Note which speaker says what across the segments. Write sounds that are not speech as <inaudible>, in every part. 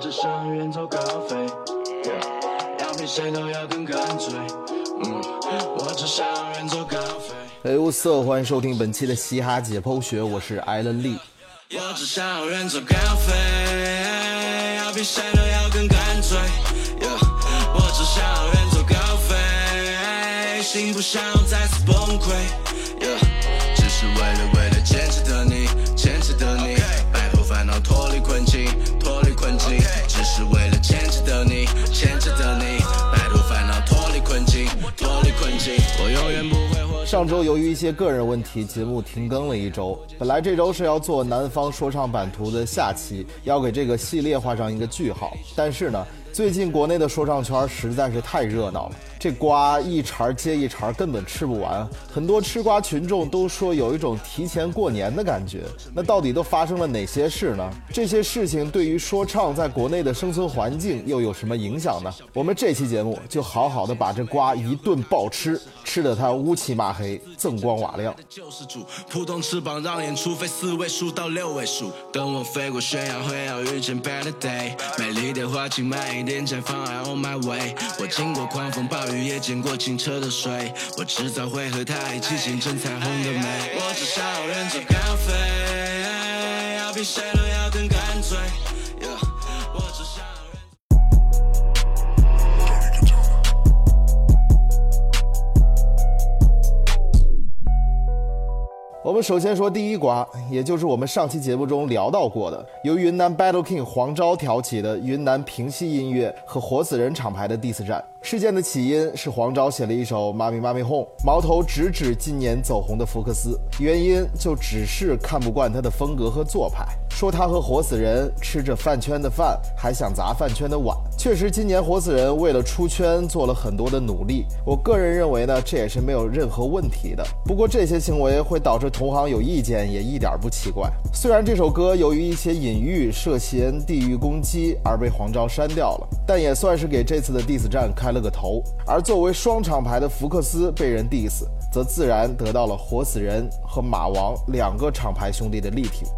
Speaker 1: 只想远走高飞，要比谁都要更干脆。嗯，我只想远走高飞。
Speaker 2: 哎，我色，欢迎收听本期的嘻哈解剖学，我是艾伦利。
Speaker 1: 我只想远走高飞，要比谁都要更干脆。我只想远走高飞，心不想再次崩溃。只是为了为了坚持的你，
Speaker 2: 上周由于一些个人问题，节目停更了一周。本来这周是要做南方说唱版图的下期，要给这个系列画上一个句号。但是呢，最近国内的说唱圈实在是太热闹了，这瓜一茬接一茬，根本吃不完。很多吃瓜群众都说有一种提前过年的感觉。那到底都发生了哪些事呢？这些事情对于说唱在国内的生存环境又有什么影响呢？我们这期节目就好好的把这瓜一顿暴吃，吃得它乌漆嘛黑、锃光瓦亮。
Speaker 1: 救世主，扑通翅膀让眼除非四位数到六位数。等我飞过悬崖，会要遇见 better day。美丽的花，请慢一点绽放，I on my way。我经过狂风暴雨，也见过清澈的水。我迟早会和它一起见证彩虹的美。我只想远走高飞，要比谁都
Speaker 2: 首先说第一瓜，也就是我们上期节目中聊到过的，由云南 Battle King 黄钊挑起的云南平西音乐和活死人厂牌的 diss 战。事件的起因是黄昭写了一首《妈咪妈咪哄》，矛头直指今年走红的福克斯，原因就只是看不惯他的风格和做派，说他和活死人吃着饭圈的饭，还想砸饭圈的碗。确实，今年活死人为了出圈做了很多的努力，我个人认为呢，这也是没有任何问题的。不过这些行为会导致同行有意见，也一点不奇怪。虽然这首歌由于一些隐喻涉嫌地域攻击而被黄昭删掉了，但也算是给这次的 diss 战开了个头。而作为双厂牌的福克斯被人 diss，则自然得到了活死人和马王两个厂牌兄弟的力挺。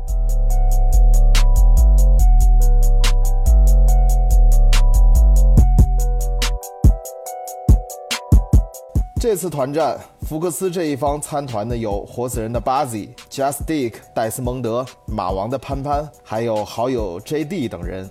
Speaker 2: 这次团战，福克斯这一方参团的有活死人的 Buzzy、Just Dick、戴斯蒙德、马王的潘潘，还有好友 JD 等人。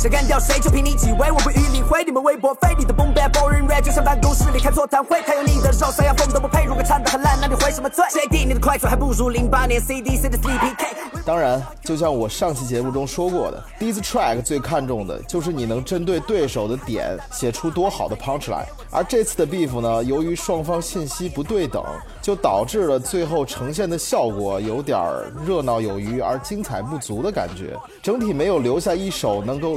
Speaker 3: 哎，想干掉谁就凭你几位，我不予理会你们微博费力的 boom bap boring rap，就像办公室里开座谈会。还有你的肉，三样风都不配。如果唱得很烂，那你回什么罪？JD 你的快嘴还不如零八年 CDC 的 CPK。
Speaker 2: 当然，就像我上期节目中说过的，diss track 最看重的就是你能针对对手的点写出多好的 punchline。而这次的 beef 呢，由于双方信息不对等，就导致了最后呈现的效果有点儿热闹有余而精彩不足的感觉，整体没有留下一首能够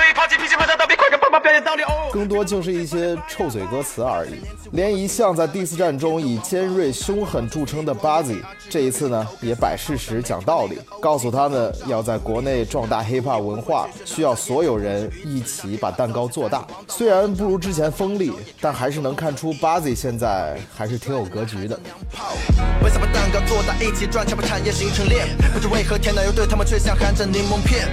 Speaker 4: 所以抛弃脾气不上道比，快跟爸爸表演道理哦。<laughs>
Speaker 2: 更多就是一些臭嘴歌词而已。连一向在 diss 战中以尖锐凶狠著称的 Bazzy，这一次呢也摆事实讲道理，告诉他们要在国内壮大 hiphop 文化，需要所有人一起把蛋糕做大。虽然不如之前锋利，但还是能看出 Bazzy 现在还是挺有格局的。
Speaker 5: 为啥把蛋糕做大，一起赚钱把产业形成链？不知为何天奶油对他们却像含着柠檬片。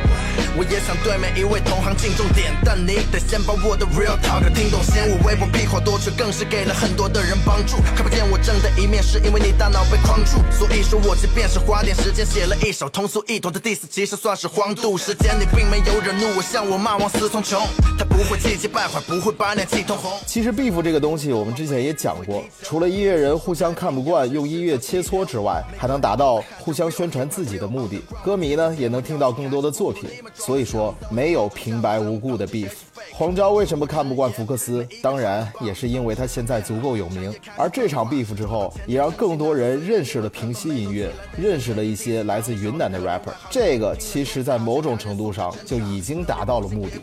Speaker 5: 我也想对每一位同行敬重点，但你得先把我的 real talk 听懂先。我微博屁话多，却更是给了很多的人帮助。看不见我正的一面，是因为你大脑被框住。所以说我即便是花点时间写了一首通俗易懂的 diss，其实算是荒度。时间你并没有惹怒我，像我骂王思聪穷，他不会气急败坏，不会把脸气通红。
Speaker 2: 其实 beef 这个东西，我们之前也讲过，除了音乐人互相看不惯用音乐切磋之外，还能达到互相宣传自己的目的，歌迷呢也能听到更多的作品。所以说，没有平白无故的 beef。黄昭为什么看不惯福克斯？当然也是因为他现在足够有名。而这场 beef 之后，也让更多人认识了平息音乐，认识了一些来自云南的 rapper。这个其实，在某种程度上就已经达到了目的。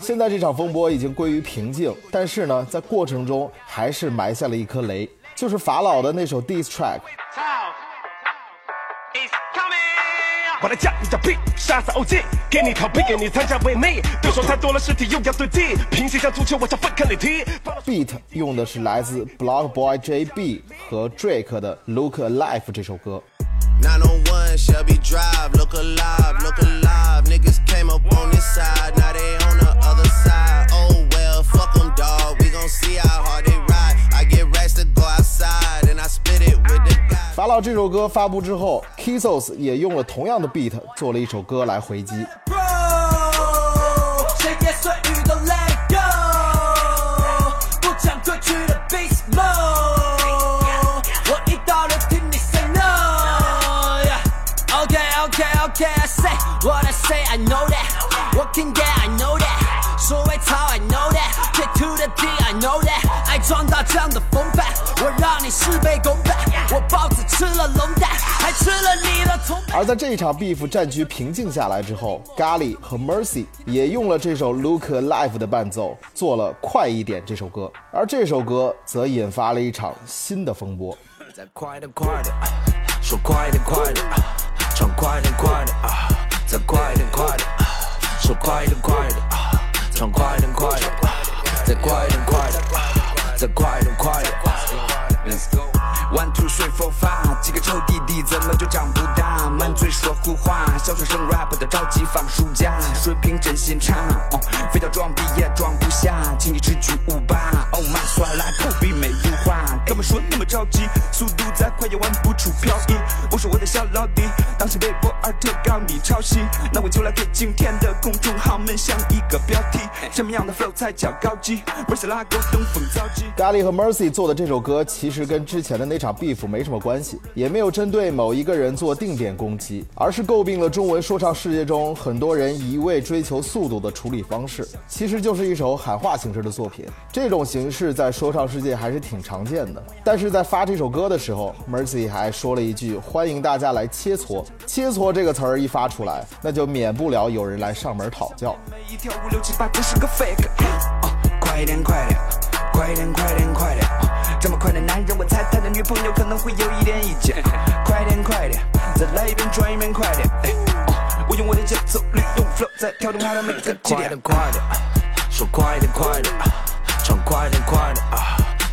Speaker 2: 现在这场风波已经归于平静，但是呢，在过程中还是埋下了一颗雷，就是法老的那首 diss track。
Speaker 4: 我来讲一讲 B，杀死 OG，给你逃避，给你参加伪美，对手太多了，尸体又要对替，平行像足球，我想分开你踢。
Speaker 2: beat 用的是来自 Block Boy JB 和 Drake 的 Look Alive 这首歌。
Speaker 6: 901 Shelby Drive, look alive, look alive. Niggas came up on this side, now they on the
Speaker 2: 法老这首歌发布之后，Kissos 也用了同样的 beat 做了一首歌来回击。
Speaker 7: Bro，闲言碎语都 let it go，不讲规矩的 beast mode，我一到了听你 say no。Yeah, OK OK OK I say what I say I know that，working day I know that，说会的风范，我让你事倍功半，我豹子吃了龙蛋，还吃了你的葱。
Speaker 2: 而在这一场 beef 战局平静下来之后，咖喱和 Mercy 也用了这首 Look Alive 的伴奏，做了《快一点》这首歌，而这首歌则引发了一场新的风波。
Speaker 7: 再快点快点，说快点快点，唱快点快点，再快点快点，说快点快点，唱快点快点，再快点快点，再快点快点。Let's go。One two three four five，几个臭弟弟怎么就长不大？满嘴说胡话，小学生 rap 的着急放暑假，水平真心差，哦，非要装逼也装不下，请你吃巨无霸。Oh my，算来口笔没油画，哥们说那么着急？速度再快也玩不出漂移。我说我的小老弟，当起微博而特告你抄袭，那我就来给今天的公众号们想一个标题，什么样的 flow 才叫高级？不是拉勾登峰造极。
Speaker 2: 咖喱和 Mercy 做的这首歌，其实跟之前的那场 beef 没什么关系，也没有针对某一个人做定点攻击，而是诟病了中文说唱世界中很多人一味追求速度的处理方式，其实就是一首喊话形式的作品。这种形式在说唱世界还是挺常见的。但是在发这首歌的时候，Mercy 还说了一句：“欢迎大家来切磋。”切磋这个词儿一发出来，那就免不了有人来上门讨教。
Speaker 7: 每一条五六七八真是个 fake。哦，快点快点，快点快点快点！这么快的男人，我猜他的女朋友可能会有一点意见。快点快点，再来一遍转一遍快点！哎哦，我用我的节奏，利用 flow 在跳动他的每个节点。快点快点，说快点快点，唱快点快点，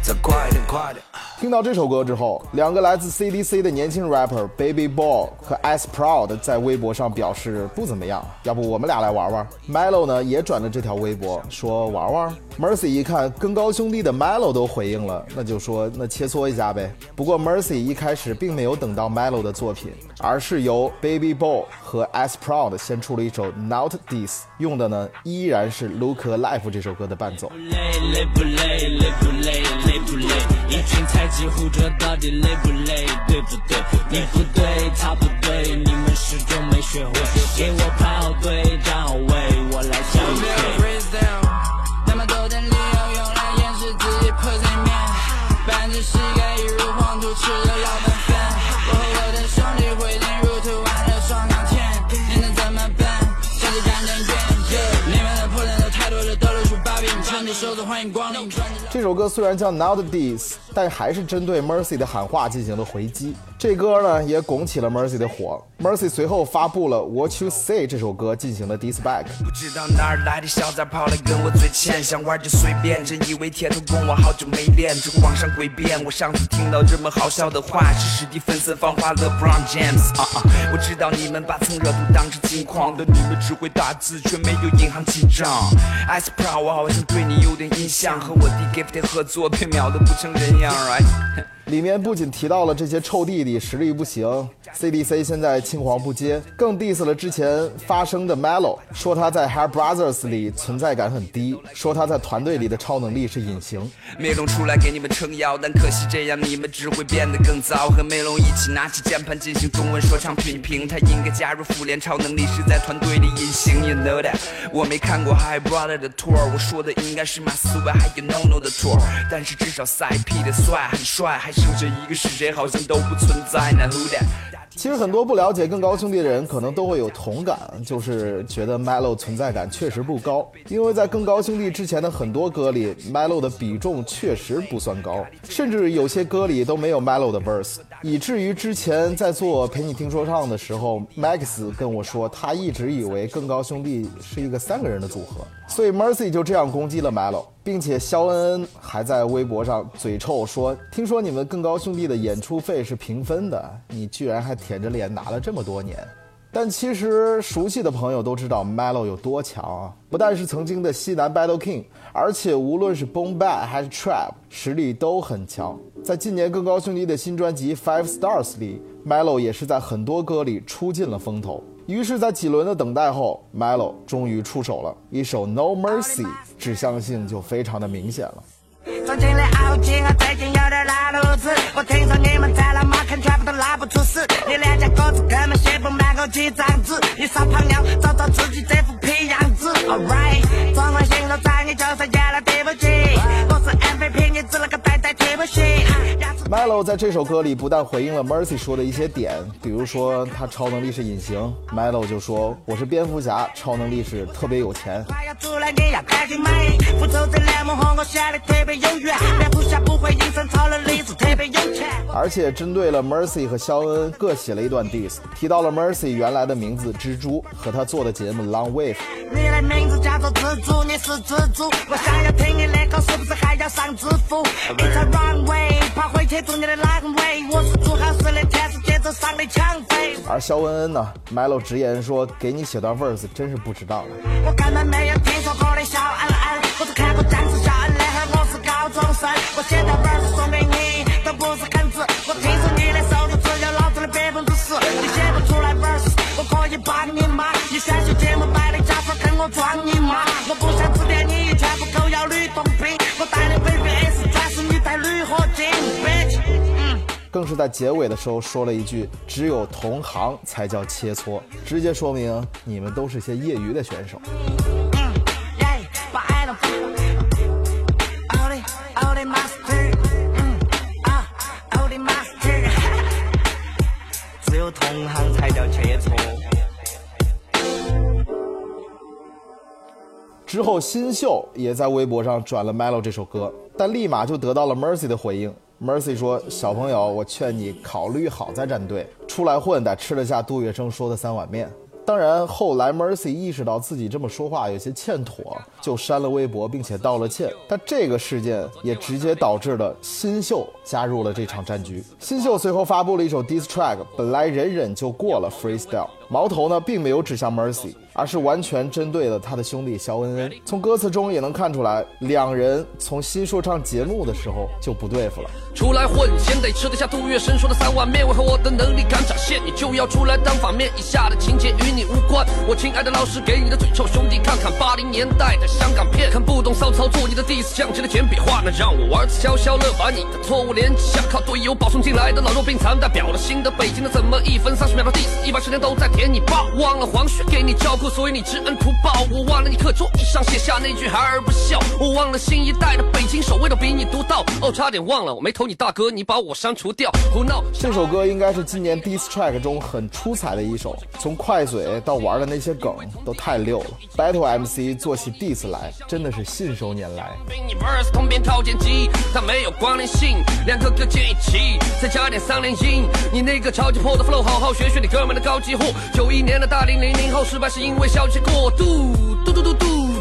Speaker 7: 再快点快点。
Speaker 2: 听到这首歌之后，两个来自 CDC 的年轻 rapper Baby Ball 和 S Proud 在微博上表示不怎么样，要不我们俩来玩玩。Melo 呢也转了这条微博，说玩玩。Mercy 一看跟高兄弟的 Melo 都回应了，那就说那切磋一下呗。不过 Mercy 一开始并没有等到 Melo 的作品，而是由 Baby Ball 和 S Proud 先出了一首 Not This，用的呢依然是 Look a Life 这首歌的伴奏。
Speaker 8: 给我排好队，
Speaker 2: 这首歌虽然叫 Not This，但还是针对 Mercy 的喊话进行了回击。这歌呢也拱起了 Mercy 的火。Mercy 随后发布了《What You Say》这首歌进行了 diss back。
Speaker 7: 不知道哪儿来的小崽跑来跟我嘴欠，想玩就随便，真以为铁头功我好久没练，这个网上诡辩。我上次听到这么好笑的话，是史蒂芬森放话了，Brown James 啊啊！我知道你们把蹭热度当成金矿的，你们只会打字却没有银行记账。Ice Pro 我好像对你有点印象，和我弟 Gift 合作被秒的不成人样 alright. <laughs>
Speaker 2: 里面不仅提到了这些臭弟弟实力不行，CDC 现在青黄不接，更 diss 了之前发生的 Melo，说他在 Hair Brothers 里存在感很低，说他在团队里的超能力是隐形。
Speaker 7: 梅龙出来给你们撑腰，但可惜这样你们只会变得更糟。和梅龙一起拿起键盘进行中文说唱品评，他应该加入复联，超能力是在团队里隐形。You know that？我没看过 Hair Brothers 的 tour，我说的应该是马思唯还有 No No 的 tour，但是至少赛 P 的帅很帅，还是就这一个是谁好像都不存在呢
Speaker 2: 其实很多不了解更高兄弟的人可能都会有同感，就是觉得 Melo 存在感确实不高，因为在更高兄弟之前的很多歌里，Melo 的比重确实不算高，甚至有些歌里都没有 Melo 的 verse，以至于之前在做陪你听说唱的时候，Max 跟我说他一直以为更高兄弟是一个三个人的组合，所以 Mercy 就这样攻击了 Melo，并且肖恩恩还在微博上嘴臭说，听说你们更高兄弟的演出费是平分的，你居然还舔着脸拿了这么多年。但其实熟悉的朋友都知道 Melo 有多强啊！不但是曾经的西南 Battle King，而且无论是 Boom Bap 还是 Trap，实力都很强。在今年更高兄弟的新专辑 Five Stars 里，Melo 也是在很多歌里出尽了风头。于是，在几轮的等待后，Melo 终于出手了，一首 No Mercy，指向性就非常的明显了。
Speaker 3: 总经理傲气，我最近有点拉肚子。我听说你们在拉马坑全部都拉不出屎，你两家狗子根本写不满我几张纸。你撒泡尿，找找自己这副屁样子。Alright，中文
Speaker 2: Melo 在这首歌里不但回应了 Mercy 说的一些点，比如说他超能力是隐形，Melo 就说我是蝙蝠侠，超能力是特别有钱。而且针对了 Mercy 和肖恩各写了一段 diss，提到了 Mercy 原来的名字蜘蛛和他做的节目 Long Wave。
Speaker 3: 你的名字叫做蜘蛛，你是蜘蛛。我想要听你那口，是不是还要上 runway，跑回贴住你的阑尾。我是做好事的天使，节奏上的抢匪。
Speaker 2: 而肖恩恩呢，Melo 直言说给你写段 verse 真是不值当的。
Speaker 3: 我根本没有听说过的小恩恩，我只看过僵尸肖恩的很，我是高中生。我写的 verse 送给你，都不是狠子。我听说你的收入只有老子的百分之十，你写不出来 verse，我可以把你骂。你选秀节目摆的假说跟我装你妈，我不想指点你，全部都要吕洞宾。
Speaker 2: 在结尾的时候说了一句：“只有同行才叫切磋”，直接说明你们都是些业余的选手。
Speaker 3: 只有同行才叫切磋。
Speaker 2: 之后，新秀也在微博上转了《Melo》这首歌，但立马就得到了 Mercy 的回应。Mercy 说：“小朋友，我劝你考虑好再站队，出来混得吃得下杜月笙说的三碗面。”当然，后来 Mercy 意识到自己这么说话有些欠妥，就删了微博，并且道了歉。但这个事件也直接导致了新秀加入了这场战局。新秀随后发布了一首 diss track，本来忍忍就过了 freestyle，矛头呢并没有指向 Mercy，而是完全针对了他的兄弟肖恩恩。从歌词中也能看出来，两人从新说唱节目的时候就不对付了。
Speaker 9: 出来混，先得吃得下杜月笙说的三碗面。为何我的能力敢展现，你就要出来当反面？以下的情节与你无关。我亲爱的老师给你的嘴臭兄弟，看看八零年代的香港片，看不懂骚操作，你的 diss 像极了简笔画。那让我玩次消消乐，把你的错误连起下，靠队友保送进来的老弱病残，代表了新的北京的，怎么一分三十秒的 diss，一百时间都在舔你爸？忘了黄雪给你照顾，所以你知恩图报。我忘了你课桌椅上写下那句孩儿不孝，我忘了新一代的北京守到。哦，差点忘了，我没投你大哥，你把我删除掉，胡闹。
Speaker 2: 这首歌应该是今年 diss track 中很出彩的一首，从快嘴到玩的那些梗都太溜了。Battle MC 做起 diss 来真的是信手拈来。
Speaker 9: 给你 verse 通篇套件机，它没有关联性，两个一起，再加点三连音。你那个超级破的 flow，好好学学你哥们的高级货。九一年的大龄零零后，失败是因为消极过度。嘟嘟嘟嘟 you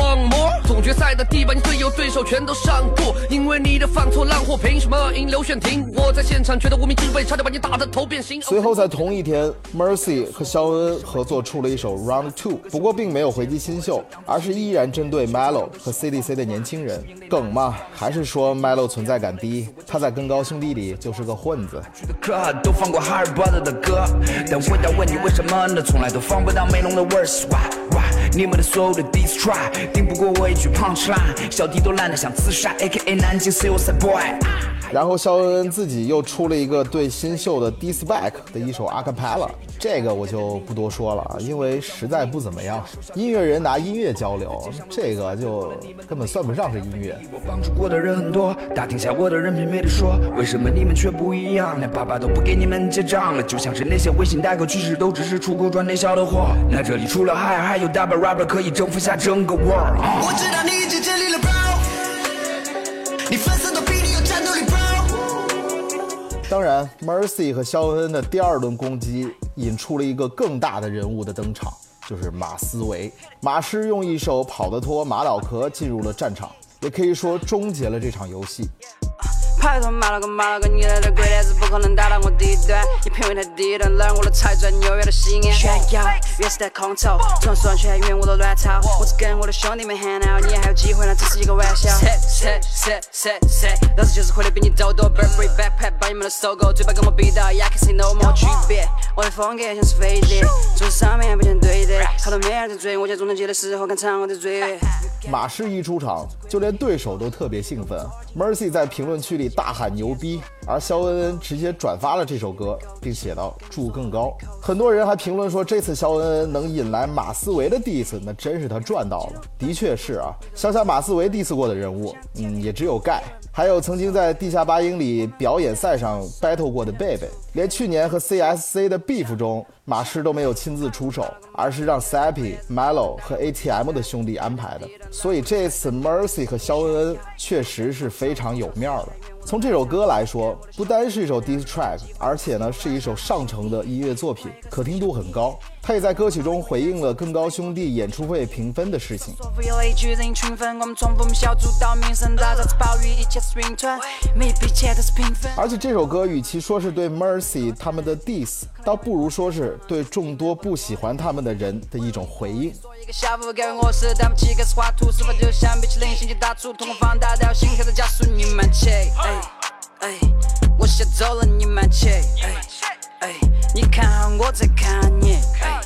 Speaker 9: want more？总决赛的地板，你队友对手全都上过，因为你的犯错烂货，凭什么赢刘炫廷？我在现场觉得无名之辈，差点把你打得头变形。
Speaker 2: 随后在同一天，Mercy 和肖恩恩合作出了一首 Round Two，不过并没有回击新秀，而是依然针对 Melo 和 CDC 的年轻人。梗嘛，还是说 Melo 存在感低，他在更高兄弟里就是个混子。
Speaker 7: 都放过哈尔巴的的歌，但问你为什么呢？从来都放不到梅龙的 verse。哇哇，你们的所有的 diss try，顶不过我一句 punch line，小弟都烂得想自杀，A.K.A 南京 suicide boy。
Speaker 2: 然后肖恩恩自己又出了一个对新秀的 diss back 的一首 a cappella，这个我就不多说了，因为实在不怎么样。音乐人拿音乐交流，这个就根本算不上是音乐。
Speaker 7: 我帮助过的人很多，打听下我的人品没得说，为什么你们却不一样？连爸爸都不给你们结账了，就像是那些微信代购，其实都只是出口转内销的货。那这里除了海，还有 double rapper 可以征服下整个 world。
Speaker 5: 我知道你已经尽力了
Speaker 2: 当然，Mercy 和肖恩的第二轮攻击引出了一个更大的人物的登场，就是马思维。马师用一手《跑得脱》马脑壳进入了战场，也可以说终结了这场游戏。
Speaker 10: 拍头马了个马了个，你来的鬼点子不可能打到我低端，你品味太低了，让我的才在纽约的西安。炫耀，越是在空投，总算全员我都乱套，我只跟我的兄弟们喊闹，你还有机会，那只是一个玩笑。set set set set，老子就是活的比你都多，Burberry backpack. 把你们都收购，嘴巴跟我比到，Yeah can see no more. 区别。我的风格像是飞碟，桌子上面不想对的，好多没人在追，我家中正节的时候看场我在追。
Speaker 2: 马师一出场，就连对手都特别兴奋。Mercy 在评论区里大喊牛逼，而肖恩恩直接转发了这首歌，并写道祝更高。很多人还评论说，这次肖恩恩能引来马思唯的 diss，那真是他赚到了。的确是啊，想想马思唯 diss 过的人物，嗯，也只有盖，还有曾经在地下八英里表演赛上 battle 过的贝贝，连去年和 CSC 的 beef 中，马师都没有亲自出手，而是让 Sappy、Melo 和 ATM 的兄弟安排的。所以这次 Mercy 和肖恩恩确实是非常有面儿的。从这首歌来说，不单是一首 diss track，而且呢是一首上乘的音乐作品，可听度很高。他也在歌曲中回应了更高兄弟演出会评分的事情。而且这首歌与其说是对 Mercy 他们的 diss，倒不如说是对众多不喜欢他们的人的一种回应。
Speaker 10: 我走了，你慢切，哎哎，你看好我在看你，哎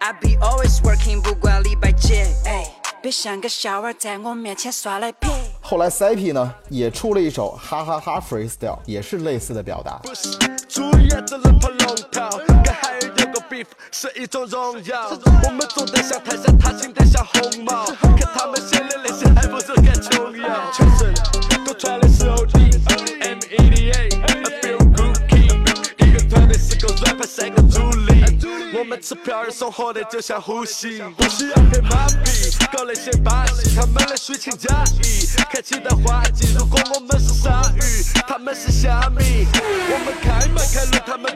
Speaker 10: ，I be always working，不管礼拜几，哎，别像个小娃在我面前耍赖皮。
Speaker 2: 后来 Sappy 呢也出了一首哈哈哈 freestyle，也是类似的表达。
Speaker 4: 是一种荣耀。我们像泰山，他心得像红毛，看他们写的那些还不是更重要。全身都穿的是 OD M E D A，I 团队四个 rapper 三个助理。我们吃票儿送火的就像呼吸，不需要黑马屁，搞那些把戏，他们的虚情假意。如果我们是鲨鱼，他们是虾米，我们开门开路，他们。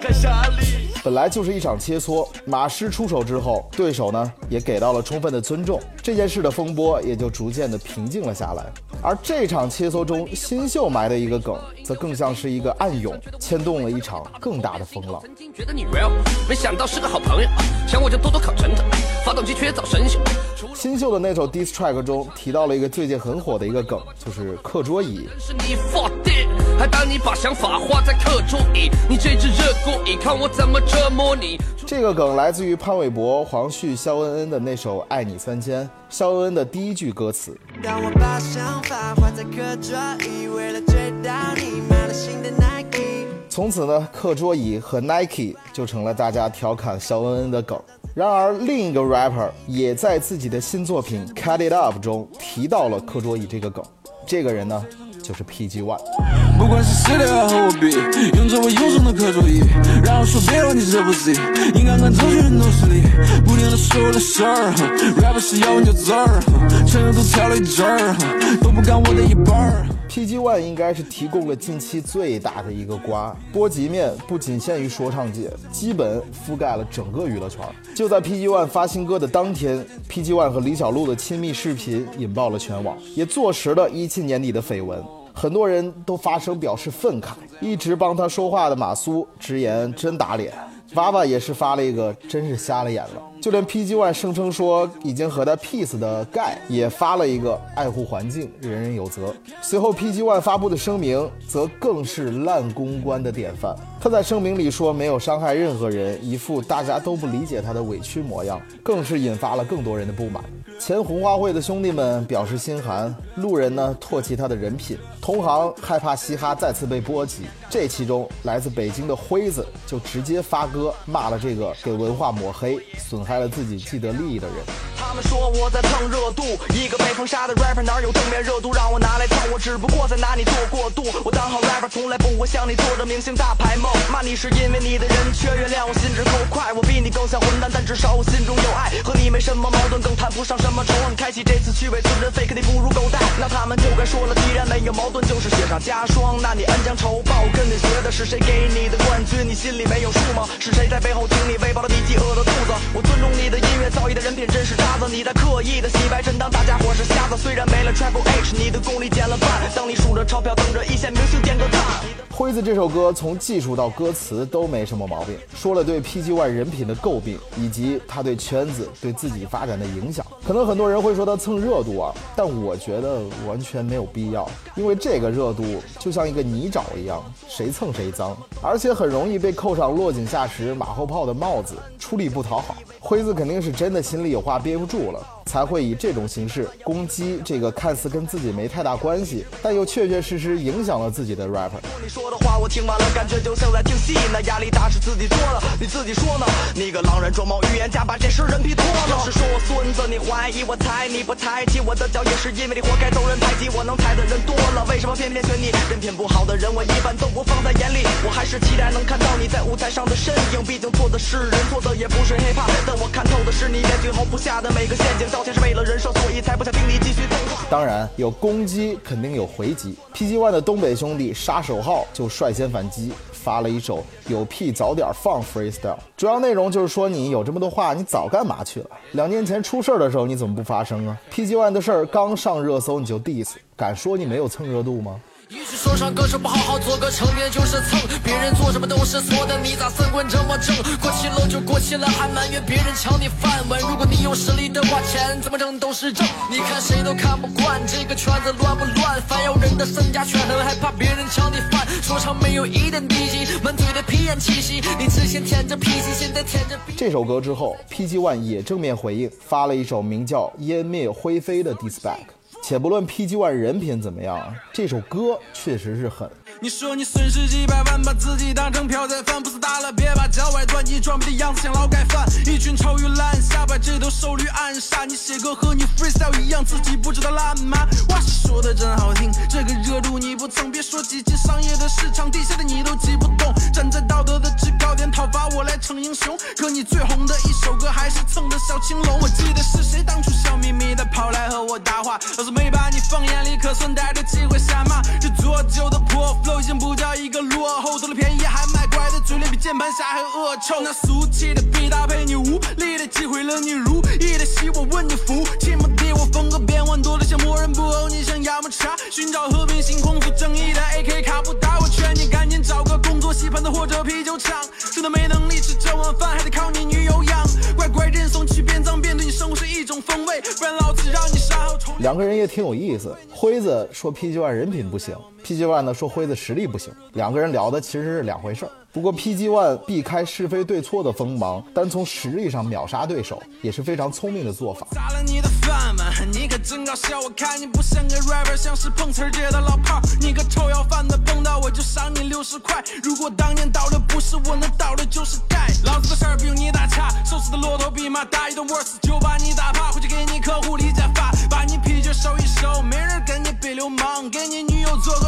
Speaker 2: 本来就是一场切磋，马师出手之后，对手呢也给到了充分的尊重，这件事的风波也就逐渐的平静了下来。而这场切磋中，新秀埋的一个梗，则更像是一个暗涌，牵动了一场更大的风浪。
Speaker 9: 曾经觉得你 real，没想到是个好朋友，想我就多多考成的，发动机缺早生锈。
Speaker 2: 新秀的那首 diss track 中提到了一个最近很火的一个梗，就是课桌椅。
Speaker 9: 还当你把想法画在课桌椅，你这只热锅椅，看我怎么折磨你。
Speaker 2: 这个梗来自于潘玮柏、黄旭、肖恩恩的那首《爱你三千》。肖恩恩的第一句歌词，
Speaker 3: 当我把想法画在课桌椅，为了追到你，买了新的 Nike。
Speaker 2: 从此呢，课桌椅和 Nike 就成了大家调侃肖恩恩的梗。然而，另一个 rapper 也在自己的新作品《Cut It Up》中提到了课桌椅这个梗。这个人呢，就是 PG One。
Speaker 11: 不管是谁都要和我比，用着我永生的课桌椅，然后说别问你是不是，你看看周杰伦都是你，不停的说我的事儿，rap 是咬文嚼字儿，全都都跳了一阵儿，都不干我的一半儿。
Speaker 2: PG One 应该是提供了近期最大的一个瓜，波及面不仅限于说唱界，基本覆盖了整个娱乐圈。就在 PG One 发新歌的当天，PG One 和李小璐的亲密视频引爆了全网，也坐实了一七年底的绯闻。很多人都发声表示愤慨，一直帮他说话的马苏直言真打脸。娃娃也是发了一个，真是瞎了眼了。就连 PG One 声称说已经和他 peace 的盖也发了一个爱护环境，人人有责。随后 PG One 发布的声明则更是烂公关的典范。他在声明里说没有伤害任何人，一副大家都不理解他的委屈模样，更是引发了更多人的不满。前红花会的兄弟们表示心寒，路人呢唾弃他的人品，同行害怕嘻哈再次被波及。这其中，来自北京的辉子就直接发歌骂了这个给文化抹黑、损害了自己既得利益的人。
Speaker 12: 他们说我在蹭热度，一个被封杀的 rapper 哪有正面热度让我拿来蹭？我只不过在拿你做过渡。我当好 rapper 从来不会像你做着明星大牌梦。骂你是因为你的人缺原谅，我心直口快。我比你更像混蛋，但至少我心中有爱。和你没什么矛盾，更谈不上什么仇恨。开启这次去伪存真 fake，你不如狗蛋。那他们就该说了，既然没有矛盾，就是雪上加霜。那你恩将仇报，跟你学的是谁给你的冠军？你心里没有数吗？是谁在背后听你喂饱了你饥饿的肚子？我尊重你的音乐造诣的人品真是渣你在刻意的洗白，真当大家伙是瞎子。虽然没了 Travel H，你的功力减了半。当你数着钞票，等着一线明星点个赞。
Speaker 2: 辉子这首歌从技术到歌词都没什么毛病，说了对 PG One 人品的诟病，以及他对圈子对自己发展的影响。可能很多人会说他蹭热度啊，但我觉得完全没有必要，因为这个热度就像一个泥沼一样，谁蹭谁脏，而且很容易被扣上落井下石、马后炮的帽子，出力不讨好。辉子肯定是真的心里有话憋不住了。才会以这种形式攻击这个看似跟自己没太大关系，但又确确实实影响了自己的 rapper。
Speaker 12: 你说的话我听完了，感觉就像在听戏。那压力大是自己做的，你自己说呢？你个狼人装猫预言家，把这身人皮脱了。要是说我孙子，你怀疑我猜你不抬起我的脚，也是因为你活该遭人排挤。我能踩的人多了，为什么偏偏选你？人品不好的人，我一般都不放在眼里。我还是期待能看到你在舞台上的身影。毕竟做的是人，做的也不是 hiphop。但我看透的是你面具后布下的每个陷阱。道歉是为了人设，所以才不想听你继续废话。
Speaker 2: 当然，有攻击肯定有回击。PG One 的东北兄弟杀手号就率先反击，发了一首有屁早点放 freestyle，主要内容就是说你有这么多话，你早干嘛去了？两年前出事儿的时候你怎么不发声啊？PG One 的事儿刚上热搜你就 diss，敢说你没有蹭热度吗？
Speaker 8: 一句说唱歌手不好好做个成员就是蹭，别人做什么都是错的，你咋三观这么正？过气了就过气了，还埋怨别人抢你饭碗。如果你有实力的话，钱怎么挣都是挣。你看谁都看不惯这个圈子乱不乱？凡有人的身家却很害怕别人抢你饭。说唱没有一点底气，满嘴的皮眼气息。你之前舔着脾气，现在舔着。
Speaker 2: 这首歌之后，PG One 也正面回应，发了一首名叫《湮灭灰飞》的 diss back。且不论 PG One 人品怎么样，这首歌确实是很。
Speaker 11: 你说你损失几百万，把自己当成瓢菜饭，不是大了别把脚崴断，你装逼的样子像劳改犯。一群臭鱼烂虾，把这头瘦驴暗杀。你写歌和你 freestyle 一样，自己不知道烂吗？话是说的真好听，这个热度你不蹭，别说挤进商业的市场，地下的你都挤不动。站在道德的制高点讨伐我来逞英雄，可你最红的一首歌还是蹭的小青龙。我记得是谁当初笑眯眯的跑来和我搭话，要是没把你放眼里，可算逮着机会下马。这做旧的破。已经不叫一个落后，得了便宜还卖乖的嘴脸比键盘侠还恶臭。那俗气的比搭配，你无力的击毁了你如意的戏，我问你服气吗？敌我风格变换多的像魔人布欧，你像雅木茶寻找和平星空，做正义的 AK 卡布达，我劝你赶紧找个工作洗盘子或者啤酒厂，真的没能力吃这碗饭，还得靠你女友养。乖乖认怂去变脏，变对你生活是一种风味，不然老子让你杀后重。
Speaker 2: 两个人也挺有意思，辉子说 PG One 人品不行。PG One 呢说辉子实力不行，两个人聊的其实是两回事儿。不过 PG One 避开是非对错的锋芒，单从实力上秒杀对手，也是非常聪明的做法。
Speaker 11: 砸了你的饭碗，你可真搞笑！我看你不像个 rapper，像是碰瓷儿界的老炮儿。你个臭要饭的，碰到我就赏你六十块。如果当年倒的不是我，那倒的就是盖。老子的事儿不用你打岔，瘦死的骆驼比马大，一就把你打趴，回去给你客户理假发，把你啤酒收一收，没人跟你比流氓，给你女友做个。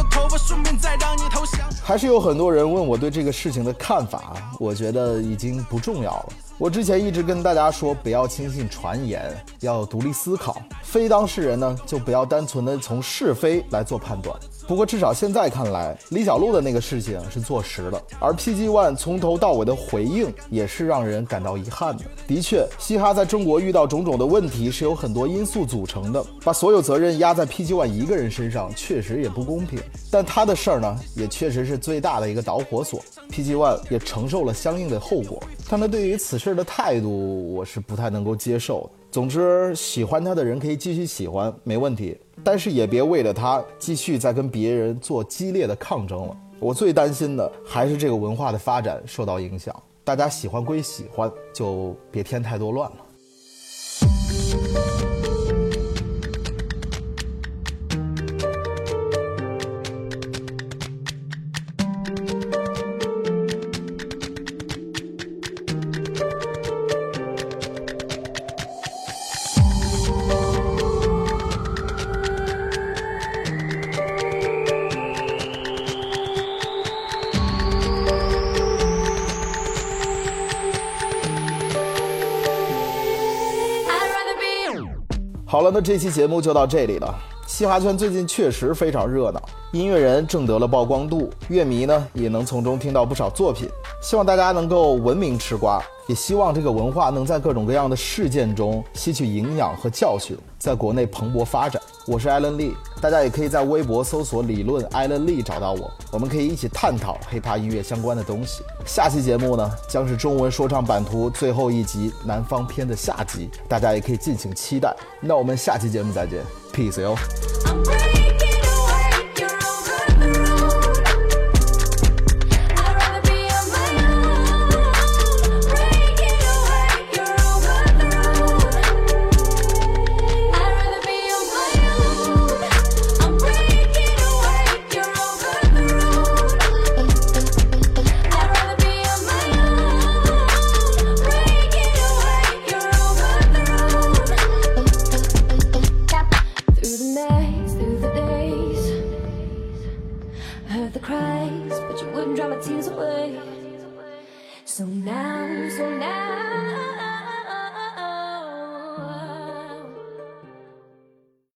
Speaker 2: 还是有很多人问我对这个事情的看法，我觉得已经不重要了。我之前一直跟大家说，不要轻信传言，要独立思考。非当事人呢，就不要单纯的从是非来做判断。不过至少现在看来，李小璐的那个事情是坐实了，而 PG One 从头到尾的回应也是让人感到遗憾的。的确，嘻哈在中国遇到种种的问题是有很多因素组成的，把所有责任压在 PG One 一个人身上，确实也不公平。但他的事儿呢，也确实是最大的一个导火索，PG One 也承受了相应的后果。但他对于此事的态度，我是不太能够接受的。总之，喜欢他的人可以继续喜欢，没问题。但是也别为了他继续再跟别人做激烈的抗争了。我最担心的还是这个文化的发展受到影响。大家喜欢归喜欢，就别添太多乱了。了，那这期节目就到这里了。嘻哈圈最近确实非常热闹，音乐人挣得了曝光度，乐迷呢也能从中听到不少作品。希望大家能够文明吃瓜，也希望这个文化能在各种各样的事件中吸取营养和教训，在国内蓬勃发展。我是艾伦利，大家也可以在微博搜索“理论艾伦利”找到我，我们可以一起探讨 hiphop 音乐相关的东西。下期节目呢将是中文说唱版图最后一集南方篇的下集，大家也可以敬请期待。那我们下期节目再见，peace 哟。